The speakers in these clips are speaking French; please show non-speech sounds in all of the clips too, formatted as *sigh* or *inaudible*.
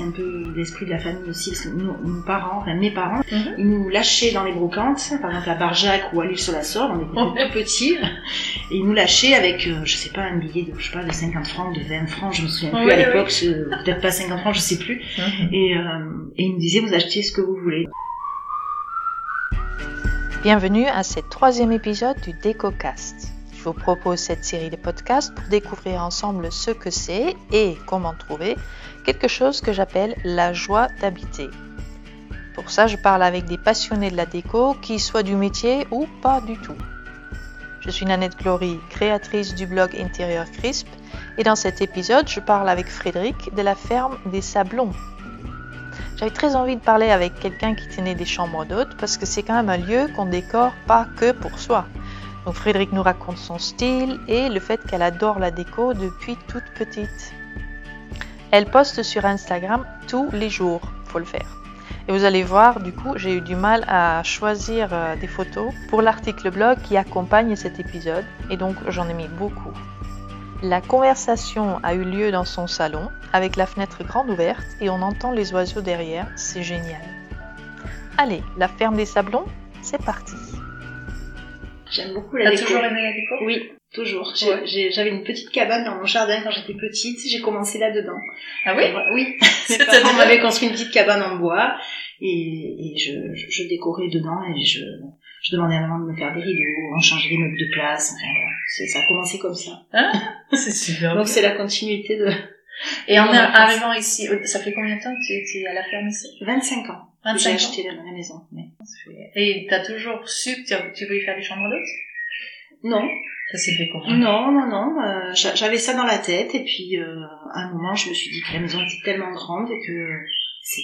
c'est un peu l'esprit de la famille aussi, parce que nos, nos parents, enfin mes parents, Mhm. ils nous lâchaient dans les brocantes, par exemple à Barjac ou à l'île sur la Sorgue, on était tout petits, et ils nous lâchaient avec, euh, je sais pas, un billet de, je sais pas, de 50 francs, de 20 francs, je me souviens plus Oui, à oui. l'époque, peut-être pas 50 francs, je sais plus, Mhm. et, euh, et ils nous disaient, vous achetez ce que vous voulez. Bienvenue à ce troisième épisode du DécoCast. Je vous propose cette série de podcasts pour découvrir ensemble ce que c'est et comment trouver quelque chose que j'appelle la joie d'habiter. Pour ça, je parle avec des passionnés de la déco, qui soient du métier ou pas du tout. Je suis Nanette Glory, créatrice du blog Intérieur Crisp, et dans cet épisode, je parle avec Frédéric de la ferme des Sablons. J'avais très envie de parler avec quelqu'un qui tenait des chambres d'hôtes parce que c'est quand même un lieu qu'on décore pas que pour soi. Donc Frédéric nous raconte son style et le fait qu'elle adore la déco depuis toute petite. Elle poste sur Instagram tous les jours, faut le faire. Et vous allez voir, du coup, j'ai eu du mal à choisir euh, des photos pour l'article blog qui accompagne cet épisode et donc j'en ai mis beaucoup. La conversation a eu lieu dans son salon, avec la fenêtre grande ouverte, et on entend les oiseaux derrière, c'est génial. Allez, la ferme des sablons, c'est parti. J'aime beaucoup la T'as déco. toujours aimé la déco? Oui, toujours. J'ai- Ouais. j'ai- J'avais une petite cabane dans mon jardin quand j'étais petite, j'ai commencé là-dedans. Ah oui? Oui, *laughs* mes parents m'avaient construit une petite cabane en bois et, et je, je, je décorais dedans et je, je demandais à maman de me faire des rideaux, on changeait les meubles de place, enfin voilà. C'est- Ça a commencé comme ça. C'est super. Donc c'est la continuité de Et en arrivant ici, ça fait combien de temps que tu étais à la ferme ici? 25 ans que 25 j'ai ans. acheté la, la maison. mais- Et t'as toujours su que tu- voulais faire des chambres d'hôtes Non, Ça s'est fait comment? Non, non, non. euh, j'a- J'avais ça dans la tête et puis euh, à un moment je me suis dit que la maison était tellement grande et que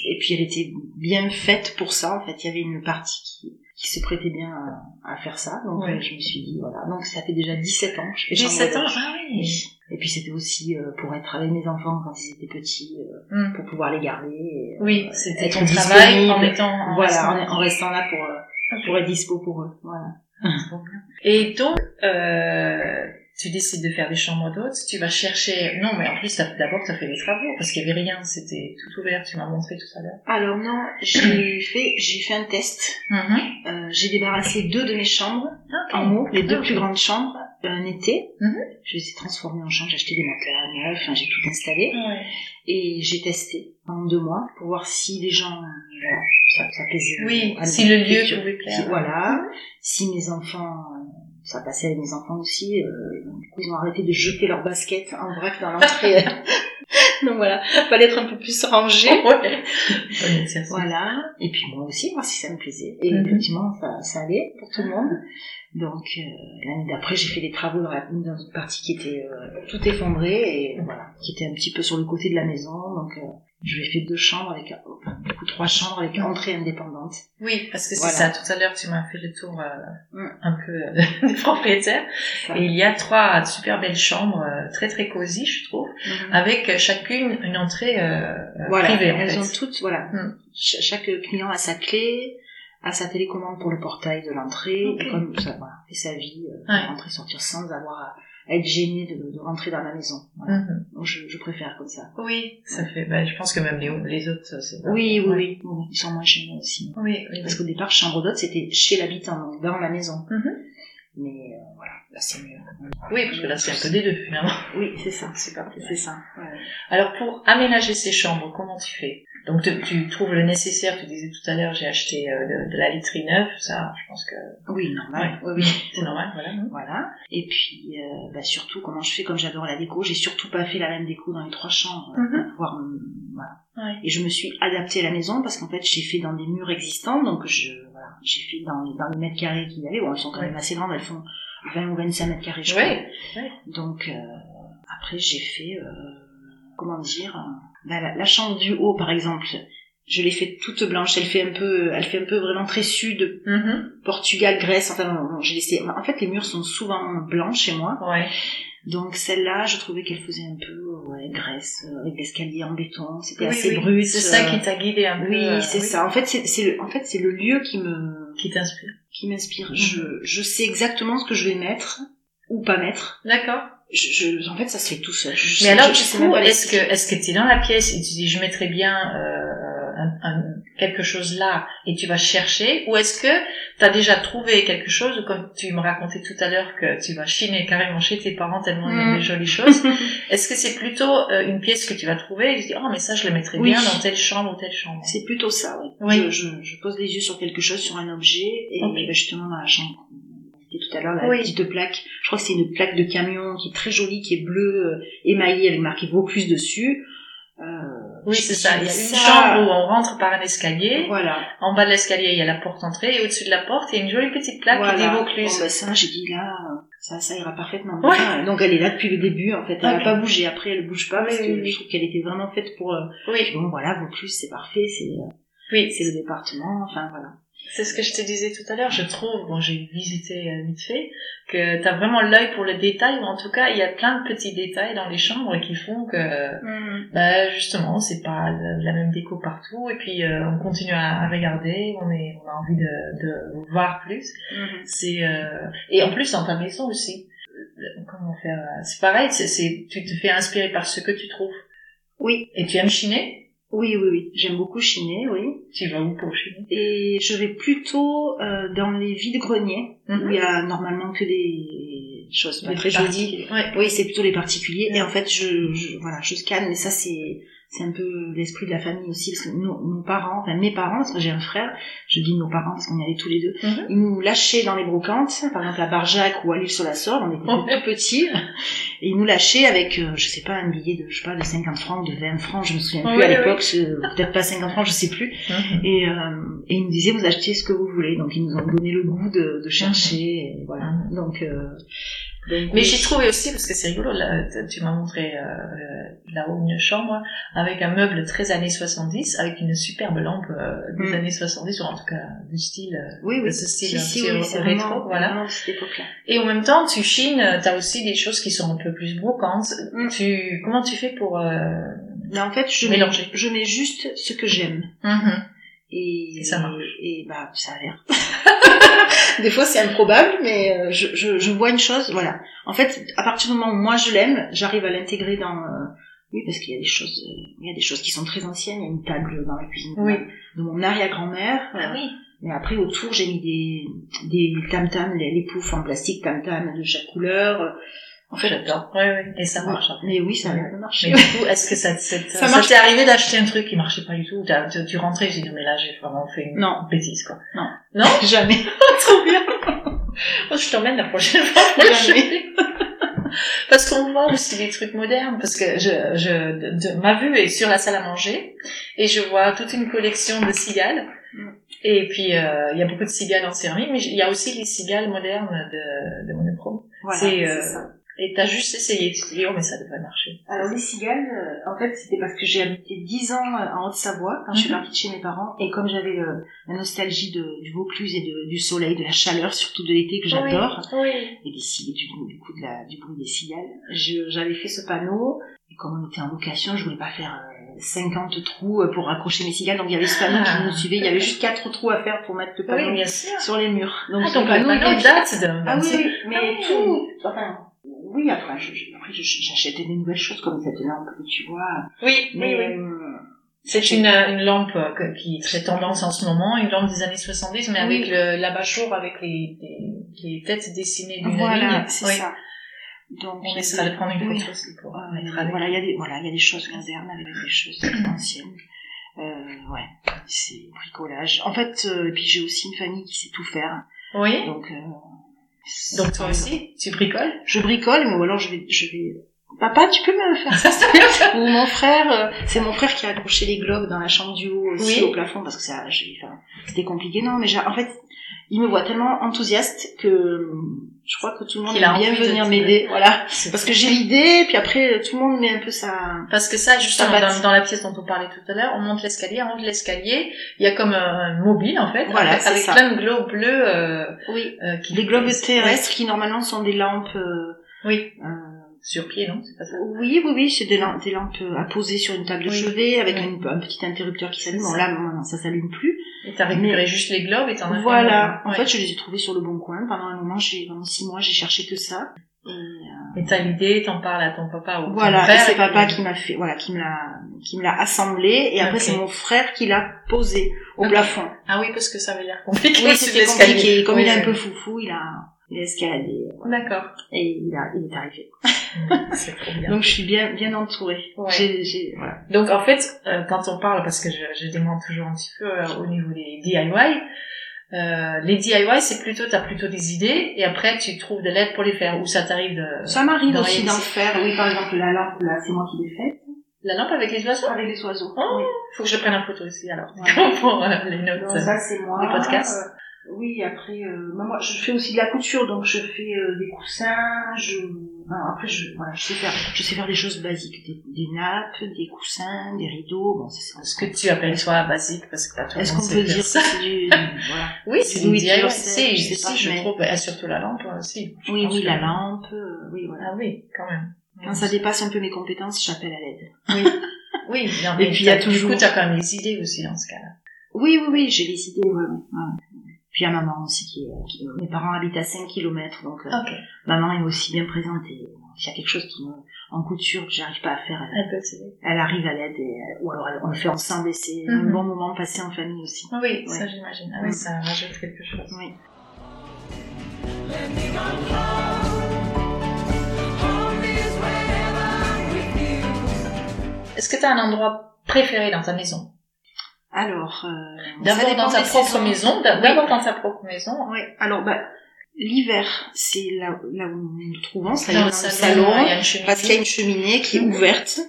et puis elle était bien faite pour ça. En fait, il y avait une partie qui, qui se prêtait bien à, à faire ça. Donc Ouais. euh, je me suis dit voilà. Donc ça fait déjà 17 ans que je fais chambre 17 ans? D'hôte. Ah Oui. Et puis c'était aussi euh, pour être avec mes enfants quand ils étaient petits, euh, Hmm. pour pouvoir les garder. et, Oui, euh, c'était être ton travail en étant en voilà, restant en, restant là pour euh, pour être dispo pour eux. Voilà. *laughs* Et donc, euh, tu décides de faire des chambres d'hôtes, tu vas chercher... Non, mais en plus, d'abord, tu as fait des travaux, parce qu'il y avait rien, c'était tout ouvert, tu m'as montré tout à l'heure. Alors non, j'ai *clears throat* fait j'ai fait un test. Euh, j'ai débarrassé deux de mes chambres Ah, en haut, les deux Ah, plus grandes chambres, un été. Mhm. Je les ai transformées en chambres, j'ai acheté des matelas neufs, enfin, j'ai tout installé. Ouais. Et j'ai testé pendant deux mois pour voir si les gens, euh, ça, ça plaisait. Oui, à si mes- le lieu pouvait plaire. Voilà. Si mes enfants, euh, ça passait avec mes enfants aussi, euh, du coup ils ont arrêté de jeter leurs baskets en vrac dans l'entrée. *laughs* *laughs* Donc voilà, fallait être un peu plus rangé. *laughs* Ouais. *laughs* Voilà. Et puis moi aussi, voir si ça me plaisait. Et Mhm. effectivement, ça, ça allait pour tout le monde. Donc euh, l'année d'après, j'ai fait des travaux dans, la, dans une partie qui était euh, tout effondrée et voilà, qui était un petit peu sur le côté de la maison. Donc euh, je lui ai fait deux chambres avec, du coup trois chambres avec entrée indépendante. Oui, parce que c'est Voilà. ça. Tout à l'heure, tu m'as fait le tour euh, Mm. un peu euh, *laughs* des propriétaires. Et il y a trois super belles chambres, euh, très très cosy, je trouve, Mhm. avec euh, chacune une entrée euh, euh, Voilà, privée, en elles fait. ont toutes, voilà. Mm. Ch- chaque client a sa clé, a sa télécommande pour le portail de l'entrée, et comme ça, voilà, fait sa vie, euh, Ouais. rentrer, sortir sans avoir être gêné de, de rentrer dans la maison. Voilà. Mhm. Donc, je, je préfère comme ça. Oui, ça fait. Bah, je pense que même les, les autres, ça, c'est. Oui, oui, Ouais. oui, oui, ils sont moins gênés aussi. Oui, oui. Parce qu'au départ, chambre d'hôte, c'était chez l'habitant, donc dans la maison. Mhm. Mais euh, voilà, là c'est mieux. Oui, parce que là, c'est un peu des deux, finalement. Oui, c'est ça. C'est ça. ouais. Alors, pour aménager ces chambres, comment tu fais? Donc, tu, tu trouves le nécessaire. Tu disais tout à l'heure, j'ai acheté euh, de, de la literie neuve. Ça, je pense que Oui, normal. Oui, oui. *laughs* c'est normal, voilà. non Voilà. Et puis, euh, bah, surtout, comment je fais, comme j'adore la déco, j'ai surtout pas fait la même déco dans les trois chambres. pour pouvoir, euh, voilà. Ouais. Et je me suis adaptée à la maison parce qu'en fait, j'ai fait dans des murs existants, donc je, voilà, j'ai fait dans, dans les mètres carrés qu'il y avait. Bon, elles sont quand Ouais. même assez grandes, elles font 20 ou 25 mètres carrés, je crois. Donc, euh, après, j'ai fait, comment dire, bah, la, la chambre du haut, par exemple, je l'ai fait toute blanche. Elle fait un peu, elle fait un peu vraiment très sud, Mhm. Portugal, Grèce. Enfin, non, j'ai laissé. En fait, les murs sont souvent blancs chez moi. Ouais. Donc celle-là, je trouvais qu'elle faisait un peu, ouais, Grèce, euh, avec l'escalier en béton. C'était Oui, assez oui. brut. C'est ça euh, qui t'a guidé un peu. Oui, euh, c'est ça. En fait, c'est, le, en fait, c'est le lieu qui me, Qui t'inspire. qui m'inspire. Mhm. Je, je sais exactement ce que je vais mettre ou pas mettre. D'accord. Je, je- en fait, ça se fait tout seul. Je, Mais alors, du coup, est-ce que, est-ce que tu es dans la pièce et tu dis, je mettrais bien euh, un, un- quelque chose là et tu vas chercher, ou est-ce que tu as déjà trouvé quelque chose, comme tu me racontais tout à l'heure que tu vas chiner carrément chez tes parents tellement il y a Mm. des jolies choses, *laughs* est-ce que c'est plutôt euh, une pièce que tu vas trouver et tu dis, oh mais ça je le mettrais Oui. bien dans telle chambre ou telle chambre? C'est plutôt ça, oui. Oui. Je, je, je pose les yeux sur quelque chose, sur un objet, et Ok. ben, justement dans la chambre. Tout à l'heure la Oui. petite plaque. Je crois que c'est une plaque de camion qui est très jolie, qui est bleue, euh, émaillée avec marqué Vaucluse dessus. Euh, Oui, c'est ça. Il y a une ça- chambre où on rentre par un escalier. Voilà. En bas de l'escalier, il y a la porte entrée. Et au-dessus de la porte, il y a une jolie petite plaque voilà. qui dit Bon, Vaucluse. ben, ça, j'ai dit là, ça, ça ira parfaitement Ouais. bien. Donc elle est là depuis le début, en fait. Elle n'a pas bougé. Après, elle bouge pas parce que oui, oui. je trouve qu'elle était vraiment faite pour. euh, Oui, Bon, voilà, Vaucluse, c'est parfait. C'est, oui. c'est le département. Enfin, voilà. C'est ce que je te disais tout à l'heure. Je trouve, bon, j'ai visité euh, vite fait, que t'as vraiment l'œil pour le détail, ou en tout cas, il y a plein de petits détails dans les chambres qui font que, bah, justement, c'est pas la même déco partout, et puis euh, on continue à, regarder, on est, on a envie de, de voir plus. C'est euh, et en plus dans ta maison aussi. euh, Comment faire euh, C'est pareil, c'est, c'est tu te fais inspirer par ce que tu trouves. Oui, Et tu aimes chiner? Oui, oui, oui. J'aime beaucoup chiner, oui. Tu vas où pour chiner Et je vais plutôt euh, dans les vides-greniers, où il y a normalement que des choses pas très jolies. Ouais. Oui, c'est plutôt les particuliers. Ouais. Et en fait, je, je voilà, je scanne. Mais ça, c'est c'est un peu l'esprit de la famille aussi, parce que nos, nos parents, enfin mes parents, parce que j'ai un frère, je dis nos parents parce qu'on y allait tous les deux, Mhm. ils nous lâchaient dans les brocantes, par exemple à Barjac ou à l'île sur la Sorre, on était tout petits, *laughs* et ils nous lâchaient avec, euh, je sais pas, un billet de, je sais pas, de 50 francs, de 20 francs, je me souviens plus Oui, à l'époque, peut-être pas 50 francs, je sais plus. Mhm. Et, euh, et ils nous disaient, vous achetez ce que vous voulez. Donc ils nous ont donné le goût de, de chercher. et voilà. Mhm. Donc, euh, donc, Mais j'ai trouvé aussi, parce que c'est rigolo, là, tu m'as montré euh, là-haut une chambre avec un meuble très années 70, avec une superbe lampe euh, des Mm. années 70, ou en tout cas du style, euh, oui, de oui. ce style Si, si, oui, rétro, vraiment, voilà. vraiment de cette époque-là. Et en même temps, tu chines, euh, t'as aussi des choses qui sont un peu plus brocantes. Mm. Tu, comment tu fais pour euh... Mais en fait, je mets, Mélanger? je mets juste ce que j'aime. mhm. Et, Et ça marche. Et, bah, ça a l'air. *laughs* Des fois, c'est improbable, mais euh, je, je, je vois une chose, voilà. En fait, à partir du moment où moi je l'aime, j'arrive à l'intégrer dans. euh, Oui, parce qu'il y a des choses, euh, il y a des choses qui sont très anciennes. Il y a une table dans la cuisine de Oui. de mon arrière-grand-mère. Ah oui. Mais après, autour, j'ai mis des, des tam-tams, les, les poufs en plastique tam-tam de chaque couleur. En fait, J'adore. Oui, oui. Et ça marche. après. Mais oui, ça a Ouais. de marcher. Mais du coup, est-ce que ça, ça, Ça ça, t'est arrivé d'acheter un truc qui marchait pas du tout Tu, tu rentrais, j'ai dit, mais là, j'ai vraiment fait une Non. bêtise, quoi. Non. Non? *laughs* Jamais. *laughs* Trop bien Oh, Je t'emmène la prochaine *laughs* fois. Jamais. Parce qu'on voit aussi des trucs modernes, parce que je, je, de, de- ma vue est sur la salle à manger, et je vois toute une collection de cigales. Mm. Et puis, euh, il y a beaucoup de cigales en céramique, mais il y a aussi les cigales modernes de, de monochrome. Voilà, C'est, euh. Et t'as juste essayé, tu dis, oh, mais ça devrait marcher. Alors les cigales, euh, en fait, c'était parce que j'ai habité 10 ans euh, en Haute-Savoie quand je suis Mhm. partie de chez mes parents et comme j'avais euh, la nostalgie de, du Vaucluse et de, du soleil, de la chaleur, surtout de l'été que j'adore, Oui. et des cigales, du, du coup de la, du bruit des cigales, j'avais fait ce panneau et comme on était en location, je voulais pas faire euh, 50 trous euh, pour accrocher mes cigales, donc il y avait ce panneau Ah. qui nous suivait, il y avait juste quatre trous à faire pour mettre le panneau Oui, sur les murs. Donc Ah, ce donc le panneau, panneau date de... ah oui, oui, mais Ah oui. tout, enfin, oui, après, je, je- après, je- j'achetais des nouvelles choses comme cette lampe, tu vois. Oui, Mais, oui. euh, C'est une, une lampe euh, qui est très tendance en ce moment, une lampe des années 70, mais avec Oui. l'abat-jour, avec les, les, les têtes dessinées d'une voilà, c'est Oui. ça. Donc, On essaiera de prendre une photo aussi pour Ouais, mettre ouais, avec. voilà, il y a des, voilà, il y a des choses modernes avec des choses anciennes. Euh, ouais, c'est bricolage. En fait, euh, et puis j'ai aussi une famille qui sait tout faire. Oui. Donc, Donc toi aussi, tu bricoles je bricole, mais ou alors je vais, je vais, papa, tu peux me faire ça, s'il te plaît *laughs* Ou mon frère, euh, c'est mon frère qui a accroché les globes dans la chambre du haut aussi Oui. au plafond parce que ça, j'ai- enfin, c'était compliqué. Non, mais j'ai- en fait, il me voit tellement enthousiaste que je crois que tout le monde Qu'il a aime bien venir te- m'aider. Voilà. Parce que j'ai l'idée, puis après tout le monde met un peu sa. Parce que ça, justement, dans, dans la pièce dont on parlait tout à l'heure, on monte l'escalier, haut de l'escalier, il y a comme un, mobile, en fait, Voilà, avec, avec ça. plein de globes bleus euh, Oui. euh, qui... Les globes Ouais. terrestres qui normalement sont des lampes. euh, Oui. euh, Sur pied, non? C'est pas ça? Oui, oui, oui, c'est des, lampes- des lampes euh, à poser sur une table de Oui. chevet avec Oui. une- un petit interrupteur qui s'allume. C'est Bon là, non, ça s'allume plus. Et t'as récupéré juste les globes et t'en as Voilà. En Ouais. fait, je les ai trouvés sur le bon coin. Pendant un moment, j'ai, pendant six mois, j'ai cherché que ça. Et, euh, Et t'as l'idée, t'en parles à ton papa ou voilà, frère. c'est et papa puis- qui m'a fait, voilà, qui me l'a, qui me l'a assemblé, et après c'est mon frère qui l'a posé au plafond. Ah oui, parce que ça avait l'air compliqué. Oui, c'était compliqué. Comme Oui, il est un peu foufou, il a, escaladé, D'accord. et il a, il est arrivé. *laughs* C'est trop bien. Donc je suis bien, bien entourée. Ouais. J'ai, j'ai, voilà. Donc en fait, euh, quand on parle, parce que je, je demande toujours un petit peu euh, au niveau des DIY, euh, les DIY c'est plutôt, t'as plutôt des idées et après tu trouves de l'aide pour les faire ou ça t'arrive de... Ça m'arrive aussi d'en faire. Oui, par exemple, la lampe, là, c'est moi qui l'ai faite. La lampe avec les oiseaux? Avec les oiseaux. Oh, Oui. Faut que je prenne une photo ici alors. Ouais. *laughs* pour euh, les notes. Donc ça, c'est moi. les podcasts. Oui, après, euh, bah, moi, je fais aussi de la couture, donc je fais euh, des coussins, je, non, après, je, voilà, je sais faire, je sais faire des choses basiques, des, des nappes, des coussins, des rideaux, bon, ça, c'est Ce que tu appelles toi basique parce que pas tout Est-ce qu'on peut dire ça. c'est du, *laughs* voilà. Oui, c'est du DIY. Si, je sais pas, si, je mais- trouve, et surtout la lampe aussi. Je Oui, oui, que- la lampe, euh, oui, voilà. Ah oui, quand même. Quand ça dépasse un peu mes compétences, j'appelle à l'aide. Oui, *laughs* non, Et mais puis, il y a toujours- Du coup, t'as quand même des idées aussi dans ce cas-là. Oui, oui, oui, j'ai des idées, ouais, ouais. Puis il y a maman aussi qui, est- qui- mes parents habitent à 5 km, donc euh, maman est aussi bien présente et s'il y a quelque chose qui me, en couture que j'arrive pas à faire, elle, Elle peut t'aider. elle arrive à l'aide et, euh, ou alors elle- on le fait ensemble et c'est un Mhm. bon moment passé en famille aussi. Oui, ça j'imagine. Ah oui, ça rajoute quelque chose. Oui. Est-ce que tu as un endroit préféré dans ta maison? Alors, euh, D'abord dans des propre saisons. maison, d'a- d'abord dans ta propre maison. Oui, alors bah, l'hiver, c'est là, là où nous nous trouvons, c'est Dans dans le salon, parce qu'il y a une cheminée qui est ouverte.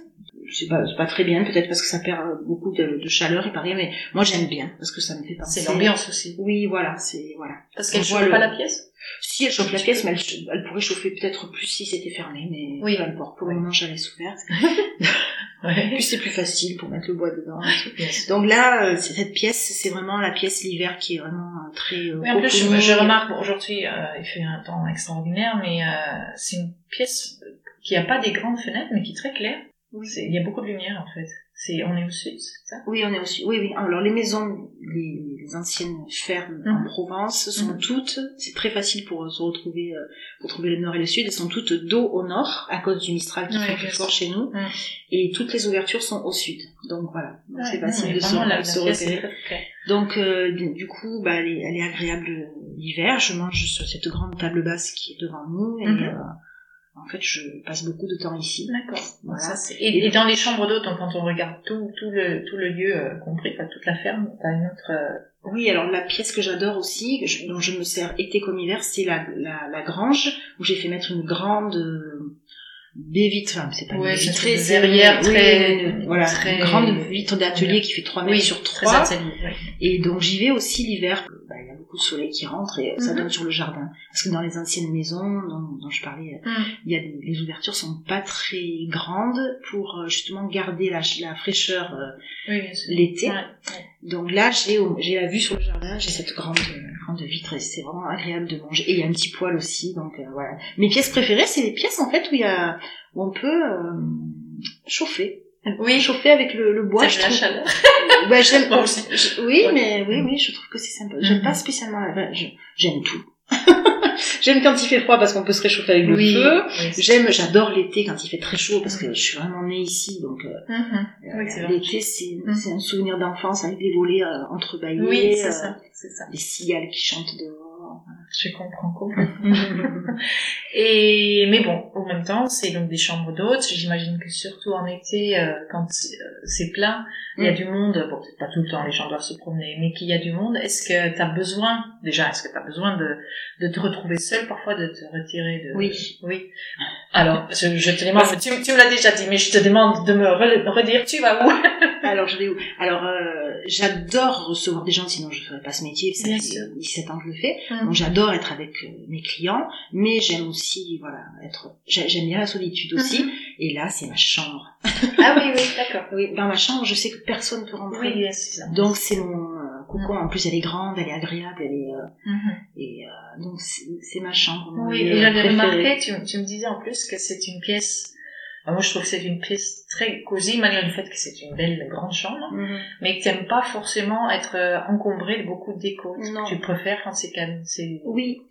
C'est pas, pas très bien, peut-être parce que ça perd beaucoup de, de chaleur, il paraît, mais moi j'aime bien, parce que ça me fait penser. C'est l'ambiance aussi. Oui, voilà, c'est, voilà. Parce qu'elle chauffe le- pas la pièce? Si elle chauffe la pièce, mais elle pourrait chauffer peut-être plus si c'était fermé, mais Oui. peu importe. Pour le moment, j'avais souffert. *laughs* Ouais. Plus c'est plus facile pour mettre le bois dedans. Donc là, euh, cette pièce, c'est vraiment la pièce l'hiver qui est vraiment euh, très. euh, Oui, en plus, je, remarque, bon, aujourd'hui, il fait un temps extraordinaire, mais c'est une pièce qui a pas des grandes fenêtres, mais qui est très claire. Il y a beaucoup de lumière, en fait. C'est, on est au sud, c'est ça? Oui, on est aussi. Oui, oui. Alors les maisons, les, les anciennes fermes en Mhm. Provence sont Mhm. toutes. C'est très facile pour se retrouver, euh, pour trouver le nord et le sud. Elles sont toutes dos au nord à cause du Mistral qui bien plus fort chez nous. Et toutes les ouvertures sont au sud. Donc voilà. C'est Ouais, facile de se, repérer. Donc euh, du coup, bah, elle, est, elle est agréable euh, l'hiver. Je mange sur cette grande table basse qui est devant nous. Et Mhm. euh, en fait, je passe beaucoup de temps ici. D'accord. Voilà. Et, et dans les chambres d'hôtes, quand on regarde tout, tout le, tout le lieu euh, compris, enfin, toute la ferme, t'as une autre. euh, Oui, alors la pièce que j'adore aussi, je- dont je me sers été comme hiver, c'est la, la, la grange, où j'ai fait mettre une grande euh, baie vitre, enfin c'est pas une Ouais, c'est vitrée, une c'est verrière oui, très- une- voilà, très- une grande vitre d'atelier qui fait 3 mètres sur très 3. atelier, ouais. Et donc j'y vais aussi l'hiver, il y a beaucoup de soleil qui rentre et ça Mhm. donne sur le jardin. Parce que dans les anciennes maisons dont, dont je parlais, Mm. il y a des, les ouvertures sont pas très grandes pour euh, justement garder la, ch- la fraîcheur euh, Oui, l'été. Ouais, ouais. Donc là, j'ai la vue sur le jardin, j'ai cette grande grande vitre et c'est vraiment agréable de manger. Et il y a un petit poêle aussi, donc euh, voilà. Mes pièces préférées, c'est les pièces en fait où il y a où on peut euh, chauffer. Oui, Chauffer avec le, le bois, je la trouve. chaleur. *laughs* Bah, j'aime *laughs* Moi aussi. je- oui, Ouais. mais oui, oui, je trouve que c'est sympa. J'aime Mhm. pas spécialement. la- je- J'aime tout. *laughs* j'aime quand il fait froid parce qu'on peut se réchauffer avec Oui. le feu. Oui, J'aime, j'adore l'été quand il fait très chaud parce que je suis vraiment née ici, donc euh, Mhm. Oui, c'est vrai. l'été c'est c'est un souvenir d'enfance avec des volets euh, entrebâillés, Oui, c'est euh, ça, c'est ça. des cigales qui chantent dehors. Je comprends complètement. Et mais bon, en même temps, c'est donc des chambres d'hôtes. J'imagine que surtout en été, euh, quand c'est euh, c'est plein, il y a Mm. du monde. Bon, peut-être pas tout le temps, les gens doivent se promener, mais qu'il y a du monde. Est-ce que tu as besoin, déjà, est-ce que tu as besoin de, de te retrouver seul parfois, de te retirer de... Oui. Oui. Alors, je, je te demande, tu, tu me l'as déjà dit, mais je te demande de me re- redire, tu vas où? *laughs* Alors je vais où? Alors euh, j'adore recevoir des gens, sinon je ferais pas ce métier. Ça Bien fait sûr. 17 ans que je le fais. Mm. Donc j'adore être avec euh, mes clients, mais j'aime aussi voilà être. j'ai- J'aime bien la solitude aussi. Mhm. Et là c'est ma chambre. *laughs* Ah oui, oui, d'accord. Oui, dans ma chambre, je sais que personne peut rentrer. Oui, c'est ça. Donc c'est mon euh, cocon. En plus elle est grande, elle est agréable, elle est euh, Mhm. et euh, donc c'est ma chambre. Oui, et j'avais remarqué, tu, tu me disais en plus que c'est une pièce moi, je trouve que c'est une pièce très cosy, malgré le fait que c'est une belle grande chambre, Mhm. mais que t'aimes pas forcément être euh, encombré de beaucoup de déco. Non. Tu préfères quand c'est calme. Oui,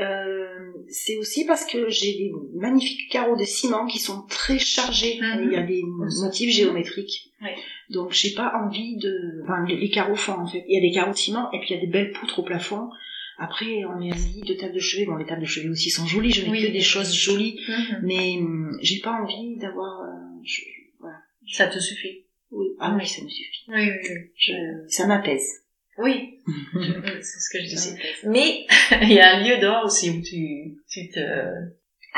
euh, c'est aussi parce que j'ai des magnifiques carreaux de ciment qui sont très chargés. Mhm. Il y a des motifs géométriques. Oui. Donc j'ai pas envie de... Enfin, les, les carreaux font en fait. Il y a des carreaux de ciment et puis il y a des belles poutres au plafond. Après, on est mis de tables de chevet. Bon, les tables de chevet aussi sont jolies. Je mets Oui. que des choses jolies. Mhm. Mais hum, j'ai pas envie d'avoir... euh, je- voilà. Ça te suffit. Oui. Ah Oui. oui, ça me suffit. Oui, oui, oui. Je- Ça m'apaise. Oui, *laughs* c'est ce que je disais. Mais *laughs* il y a un lieu dehors aussi où tu, tu te,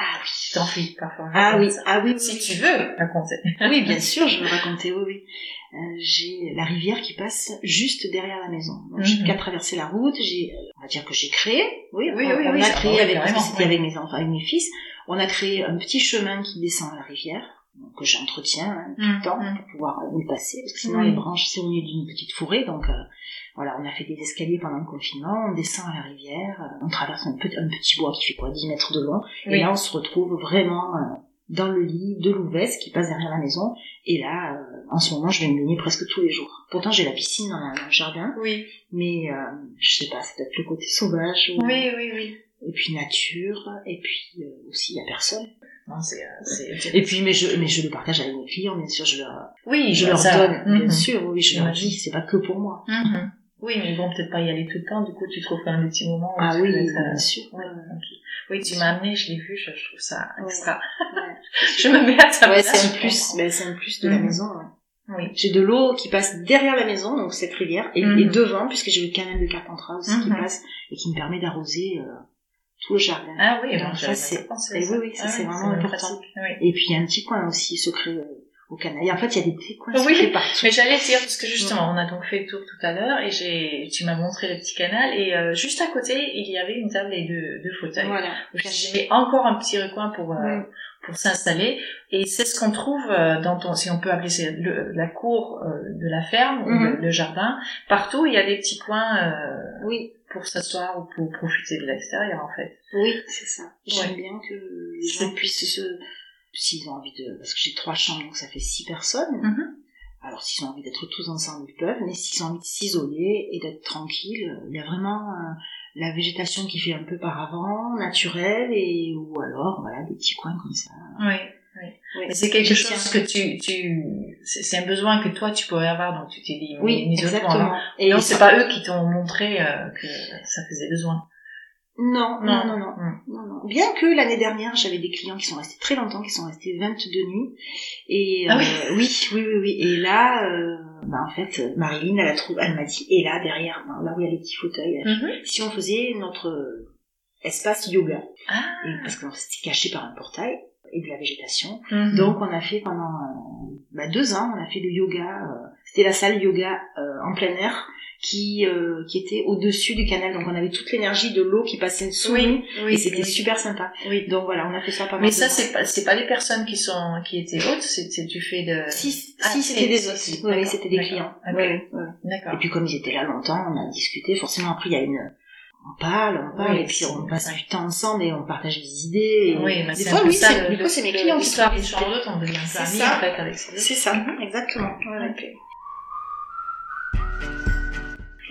Ah oui. tu t'enfuis parfois. Ah oui, Ça. ah oui, oui, Si oui. tu veux raconter. Oui, bien *laughs* sûr, je veux raconter, oui, oui. Euh, j'ai la rivière qui passe juste derrière la maison. Donc, j'ai Mhm. qu'à traverser la route, j'ai, on va dire que j'ai créé, oui, Oui, on, oui, on oui, a créé avec, c'était avec mes enfants, avec mes fils, on a créé un petit chemin qui descend à la rivière, que j'entretiens, hein, tout le temps, Mhm. pour pouvoir y passer, parce que sinon les branches, c'est au milieu d'une petite forêt, donc, euh, voilà, on a fait des escaliers pendant le confinement, on descend à la rivière, euh, on traverse un petit, un petit bois qui fait quoi, 10 mètres de long, et là, on se retrouve vraiment euh, dans le lit de l'Ouvesse qui passe derrière la maison. Et là, euh, en ce moment, je vais me baigner presque tous les jours. Pourtant, j'ai la piscine dans, la- dans le jardin, Oui, mais je sais pas, c'est peut-être le côté sauvage. ou- oui, oui, oui. Et puis nature, et puis euh, aussi il y a personne. Non, euh, c'est, *laughs* Et puis, mais je, mais je le partage avec mes clients, bien sûr, je leur, oui, je leur ça. donne, bien Mhm. sûr, oui, je leur dis, c'est pas que pour moi. Mhm. Oui, mais bon, peut-être pas y aller tout le temps, du coup, tu trouves quand même des petits moments où Ah tu oui, être, euh, bien sûr. ouais. Oui, tu m'as amené, je l'ai vu, je, je trouve ça extra. Ouais, *laughs* Je me mets à ta Ouais, c'est un plus, ben, c'est un plus de la Mhm. maison. ouais. Oui. J'ai de l'eau qui passe derrière la maison, donc cette rivière, et, Mhm. et devant, puisque j'ai le canal de Carpentras aussi qui Mhm. passe et qui me permet d'arroser euh, tout le jardin. Ah oui, Donc bon, ça, j'avais c'est- oui, oui, ça, Ah c'est vraiment important. Oui. Et puis il y a un petit coin aussi secret euh, au canal. Et en fait, il y a des petits coins Oui, partout. Mais j'allais dire, parce que justement, on a donc fait le tour tout à l'heure, et j'ai, tu m'as montré le petit canal, et euh, juste à côté, il y avait une table et deux, deux fauteuils. Voilà. J'ai encore un petit recoin pour, euh, pour s'installer, et c'est ce qu'on trouve euh, dans ton, si on peut appeler ça le- la cour euh, de la ferme, ou Mhm. le, le jardin. Partout, il y a des petits coins euh, Oui, pour s'asseoir ou pour profiter de l'extérieur, en fait. oui, c'est ça. J'aime Ouais. bien que les gens puissent se, s'ils ont envie de, parce que j'ai trois chambres, donc ça fait six personnes. Mhm. Alors s'ils ont envie d'être tous ensemble, ils peuvent, mais s'ils ont envie de s'isoler et d'être tranquilles, il y a vraiment euh, la végétation qui fait un peu par avant, naturelle, et ou alors voilà des petits coins comme ça. Oui. Mais c'est quelque chose que tu, tu, c'est un besoin que toi tu pourrais avoir, donc tu t'es dit, Oui, exactement. Et non, c'est pas eux qui t'ont montré euh, que ça faisait besoin. Non, non, non, non. Mm. Non, non. Bien que l'année dernière, j'avais des clients qui sont restés très longtemps, qui sont restés 22 nuits. Et Ah euh, oui. oui, oui, oui, oui. Et là, euh, bah, en fait, Marilyn, elle a trouvé, elle m'a dit, et là, derrière, ben, là où il y a les petits fauteuils, Mhm. si on faisait notre euh, espace yoga, Ah. et parce que c'était caché par un portail et de la végétation. Mhm. Donc on a fait pendant euh, bah, deux ans, on a fait le yoga. euh, C'était la salle yoga euh, en plein air qui euh, qui était au dessus du canal. Donc on avait toute l'énergie de l'eau qui passait sous nous oui, oui, et c'était oui. super sympa. Oui. Donc voilà, on a fait ça pendant. Mais deux ça, c'est pas, c'est pas les personnes qui sont, qui étaient hautes, c'est, du fait de... Si, Ah, si si, c'était des si, Oui, c'était des clients. Ok. Oui, oui, oui. D'accord. Et puis comme ils étaient là longtemps, on a discuté. Forcément après il y a une on parle, on parle, Oui, et puis on passe du temps ensemble et on partage des idées. Et oui, mais des c'est fois, oui, ça, c'est, des fois, c'est mes clients qui sont des on devient amis, en fait, avec ces C'est ça, exactement. Voilà.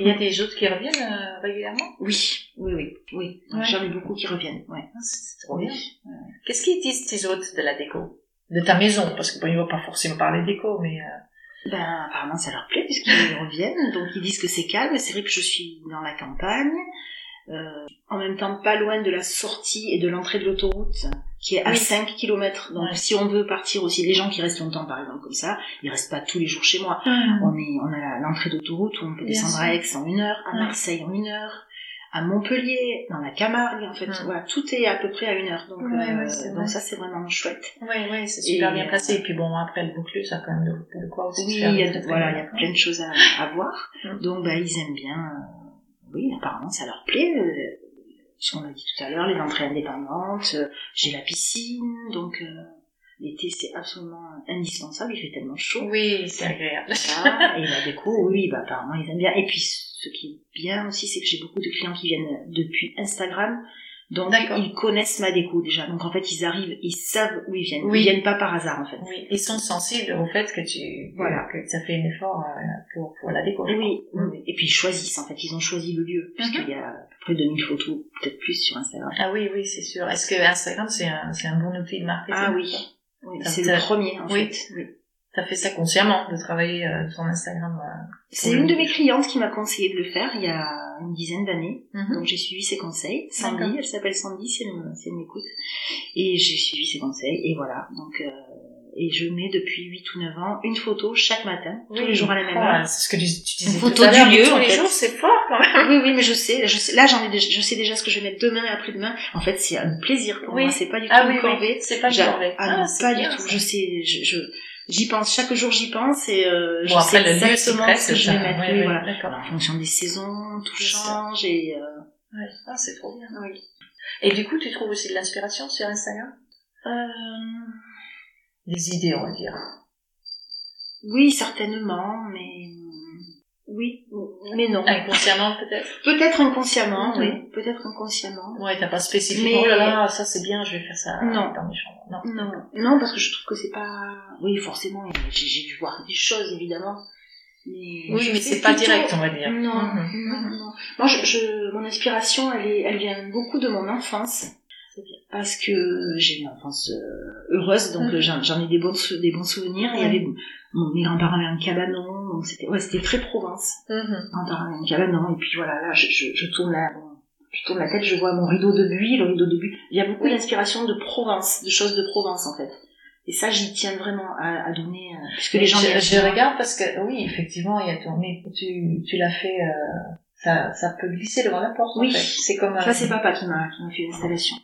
Il y a des hôtes qui reviennent euh, régulièrement? Oui, oui, oui, oui. Ouais. J'en ai beaucoup qui reviennent, ouais. Ah, C'est trop. Qu'est-ce qu'ils disent tes hôtes de la déco? De ta maison Parce que bon, ils vont pas forcément parler déco, mais... euh, Ben, apparemment, ça leur plaît puisqu'ils *laughs* reviennent. Donc, ils disent que c'est calme. C'est vrai que je suis dans la campagne. Euh, en même temps, pas loin de la sortie et de l'entrée de l'autoroute, qui est à Oui. 5 km. Donc, Ouais. si on veut partir aussi, les gens qui restent longtemps, par exemple, comme ça, ils restent pas tous les jours chez moi. On est, on a l'entrée d'autoroute où on peut Bien descendre sûr. à Aix en une heure, à Ouais. Marseille en une heure, à Montpellier, dans la Camargue, en fait. Voilà, tout est à peu près à une heure. Donc, Ouais, euh, ouais, donc ça, c'est vraiment chouette. Oui, oui, c'est super Et, bien euh, placé. Et puis bon, après le Vaucluse, ça a quand même de, de quoi aussi Oui, il y a, voilà, il y a plein de choses à, à voir. Donc, bah, ils aiment bien. euh, oui, apparemment, ça leur plaît. euh, ce qu'on a dit tout à l'heure, les entrées indépendantes. euh, J'ai la piscine, donc euh, l'été c'est absolument indispensable. Il fait tellement chaud. Oui, c'est agréable. Voilà. Et la déco, oui, bah, apparemment ils aiment bien. Et puis, ce qui est bien aussi, c'est que j'ai beaucoup de clients qui viennent depuis Instagram. Donc ils connaissent ma déco déjà. Donc en fait ils arrivent, ils savent où ils viennent. Oui. Ils viennent pas par hasard en fait. Oui, ils sont sensibles au fait que tu Voilà. que ça fait un effort euh, pour, pour la déco. Oui, oui. Et puis ils choisissent en fait. Ils ont choisi le lieu puisqu'il y a à peu près 2000 photos, peut-être plus sur Instagram. Ah oui, oui, c'est sûr. Est-ce que Instagram c'est un c'est un bon outil de marketing Ah oui. Oui, c'est le premier en fait. Oui. T'as fait ça consciemment de travailler euh, sur Instagram. euh. C'est une de mes clientes qui m'a conseillé de le faire il y a une dizaine d'années. Mhm. Donc j'ai suivi ses conseils. Sandy, elle s'appelle Sandy si elle, si m'écoute. Et j'ai suivi ses conseils et voilà. Donc euh, et je mets depuis 8 ou 9 ans une photo chaque matin, tous les jours à la même Ah, heure. C'est ce que tu, disais photo tout à du lieu, tous en les fait. jours, c'est fort quand même. Oui oui mais je sais, je sais là j'en ai déjà, je sais déjà ce que je vais mettre demain et après-demain. En fait c'est un plaisir pour Oui. moi, c'est pas du tout Ah une oui, corvée. c'est pas une corvée. Ah, non, c'est pas bien, du tout. ça. Je sais, je, je- j'y pense chaque jour, j'y pense et euh, je Bon, sais exactement ce que je vais mettre. Oui, voilà. En fonction des saisons, tout change et euh, Ouais. Ah, c'est trop bien. oui. Et du coup, tu trouves aussi de l'inspiration sur Instagram? Euh, Des idées, on va dire. oui, certainement, mais oui, mais non. Inconsciemment, peut-être Peut-être inconsciemment, oui, peut-être inconsciemment. Ouais, t'as pas spécifiquement, Mais- oh là là, ça c'est bien, je vais faire ça Non. dans mes chambres. Non. Non, non, parce que je trouve que c'est pas. Oui, forcément, j'ai dû voir des choses évidemment. Mais Oui, mais c'est pas plutôt- direct, on va dire. Non, Mhm. non, non. Moi, je, je, mon inspiration, elle, est, elle vient beaucoup de mon enfance. Parce que j'ai une enfance euh, heureuse, donc Mhm. euh, j'en ai des bons, des bons souvenirs. Il y avait mon, mes grands-parents avaient un cabanon, donc c'était ouais, c'était très Provence. Mhm. Mes grands-parents avaient un cabanon, et puis voilà, là, je, je, je tourne la, je tourne la tête, je vois mon rideau de buis, le rideau de buis. Il y a beaucoup Oui. d'inspiration de Provence, de choses de Provence en fait. Et ça, j'y tiens vraiment à, à donner, euh, puisque les gens. je, je regarde parce que, oui, effectivement, il y a ton, mais tu, tu l'as fait, euh, ça, ça peut glisser devant la porte, Oui. en fait. C'est comme. Ça, c'est papa qui m'a qui m'a fait l'installation.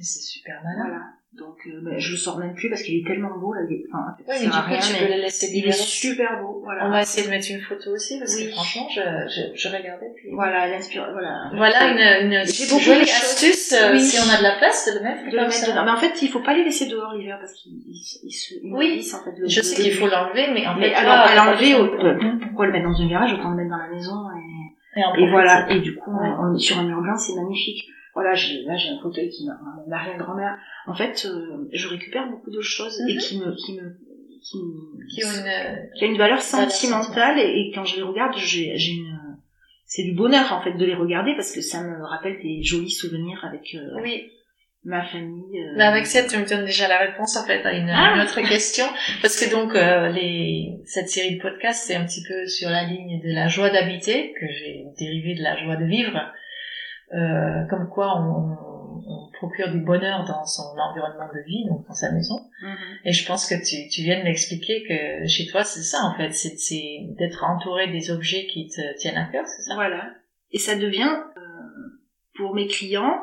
C'est super malin. Voilà. Donc, euh, ben, je le sors même plus parce qu'il est tellement beau, là. Il est... Enfin, Oui, mais du coup, rien, tu mais peux le laisser Il est super beau, voilà. On va essayer de mettre une photo aussi, parce Oui. que franchement, je, je, je regardais, puis... Voilà, l'inspire, voilà. Voilà une, une jolie astuce, euh, Oui. si on a de la place, de le mettre De le mettre dedans. Mais en fait, il faut pas les laisser dehors l'hiver parce qu'ils ils, ils se glissent, en fait. Le, Je sais qu'il faut l'enlever, mais en Mais fait, alors, à l'enlever, au- euh, pourquoi le mettre dans un garage Autant le mettre dans la maison et, Et, voilà. Et du coup, on- sur un mur blanc, c'est magnifique. Voilà, j'ai, là, j'ai un fauteuil qui m'a, mon arrière-grand-mère. En fait, euh, je récupère beaucoup de choses et Mhm. qui me, qui me, qui, Qui ont une... qui a une valeur Valeur sentimentale et, et quand je les regarde, j'ai, j'ai une, c'est du bonheur en fait de les regarder parce que ça me rappelle des jolis souvenirs avec euh, Oui, ma famille. euh. Mais avec ça, tu me donnes déjà la réponse en fait à une, Ah. une autre question, parce que donc euh, les, cette série de podcasts c'est un petit peu sur la ligne de la joie d'habiter que j'ai dérivé de la joie de vivre, euh, comme quoi on, on procure du bonheur dans son environnement de vie, donc dans sa maison. Mhm. Et je pense que tu, tu viens de m'expliquer que chez toi c'est ça en fait, c'est d'être entouré des objets qui te tiennent à cœur, c'est ça? Voilà. Et ça devient euh, pour mes clients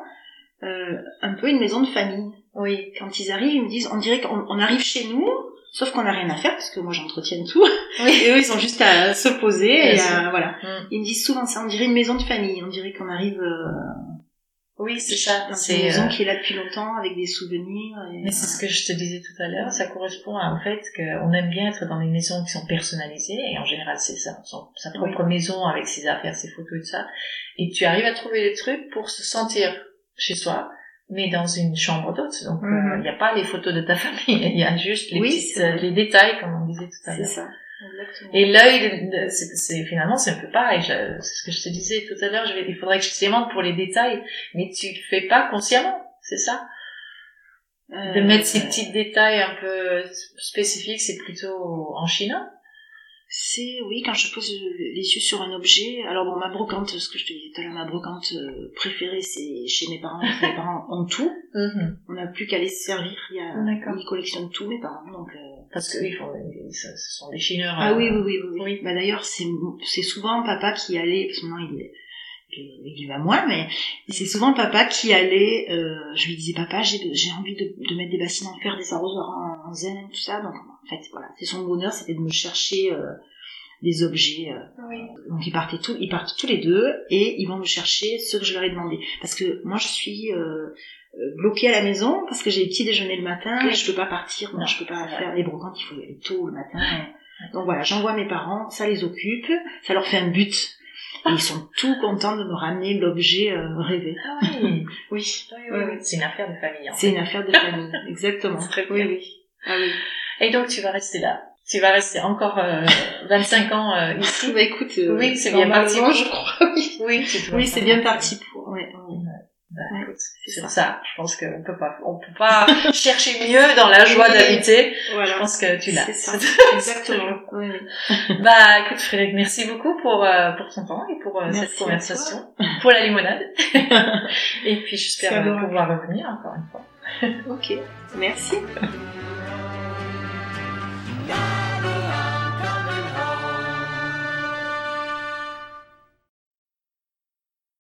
euh, un peu une maison de famille. Oui. Quand ils arrivent, ils me disent, on dirait qu'on on arrive chez nous. Sauf qu'on n'a rien à faire parce que moi j'entretiens tout. Oui. *laughs* Et eux ils ont juste à se poser et à- sûr. voilà. Mm. Ils me disent souvent ça, on dirait une maison de famille. On dirait qu'on arrive euh, Oui, c'est ça. dans une C'est maison euh, qui est là depuis longtemps avec des souvenirs. Et, Mais c'est ce que je te disais tout à l'heure, ça correspond à, au fait qu'on aime bien être dans des maisons qui sont personnalisées, et en général c'est ça, son- sa propre maison avec ses affaires, ses photos et tout ça, et tu arrives à trouver des trucs pour se sentir chez soi, mais dans une chambre d'hôte, donc il Mhm. n'y a pas les photos de ta *laughs* famille, il y a juste les, Oui, petites, c'est euh, les détails, comme on disait tout à c'est l'heure. ça. Exactement. Et l'œil, c'est c'est- finalement, c'est un peu pareil. C'est ce que je te disais tout à l'heure. Il faudrait que je te demande pour les détails, mais tu le fais pas consciemment, c'est ça? De Euh, mettre ces petits détails un peu spécifiques, c'est plutôt en Chine. C'est, oui, quand je pose les yeux sur un objet. Alors bon, ma brocante, ce que je te disais tout à l'heure, ma brocante euh, préférée, c'est chez mes parents. parce que mes *laughs* parents ont tout. On n'a plus qu'à les servir. Il y a, ils collectionnent tout, mes parents. Donc, euh, Parce que oui, ils font, ce sont des chineurs. Ah euh, oui, oui, oui, oui. oui. Oui. Bah, d'ailleurs, c'est, c'est souvent papa qui allait, parce que maintenant il est, il va moins, mais c'est souvent papa qui allait, euh, je lui disais, papa, j'ai, envie de, de mettre des bassines en fer, des arrosoirs en, en zen, tout ça. Donc, en fait, voilà, c'est son bonheur, c'était de me chercher, euh, des objets, euh, Oui. donc ils partaient tous, ils partent tous les deux et ils vont me chercher ce que je leur ai demandé. Parce que moi je suis bloquée à la maison parce que j'ai petit déjeuner le matin Oui. et je peux pas partir, moi je peux pas faire les brocantes, il faut y aller tôt le matin. Donc voilà, j'envoie mes parents, ça les occupe, ça leur fait un but. Et ils sont tout contents de me ramener l'objet euh, rêvé. Ah *laughs* oui. Oui. oui, oui, C'est une affaire de famille. C'est une affaire de famille, *laughs* exactement. Très oui, oui. Ah oui. Et donc tu vas rester là. Tu vas rester encore euh, 25 ans euh, ici. *laughs* Bah écoute, euh, oui, c'est bien parti. Pour... je crois. Oui, oui, oui c'est bien parti pour. Ouais, ouais. Bah, écoute, c'est ça. ça. Je pense qu'on peut pas, on peut pas *laughs* chercher mieux dans la joie d'habiter. Voilà. Je pense que tu l'as. *laughs* Exactement. oui. *laughs* Bah, écoute, Frédéric, merci beaucoup pour, euh, pour ton temps et pour euh, cette conversation. Pour la limonade. et puis, j'espère pouvoir revenir encore une fois. ok. Merci.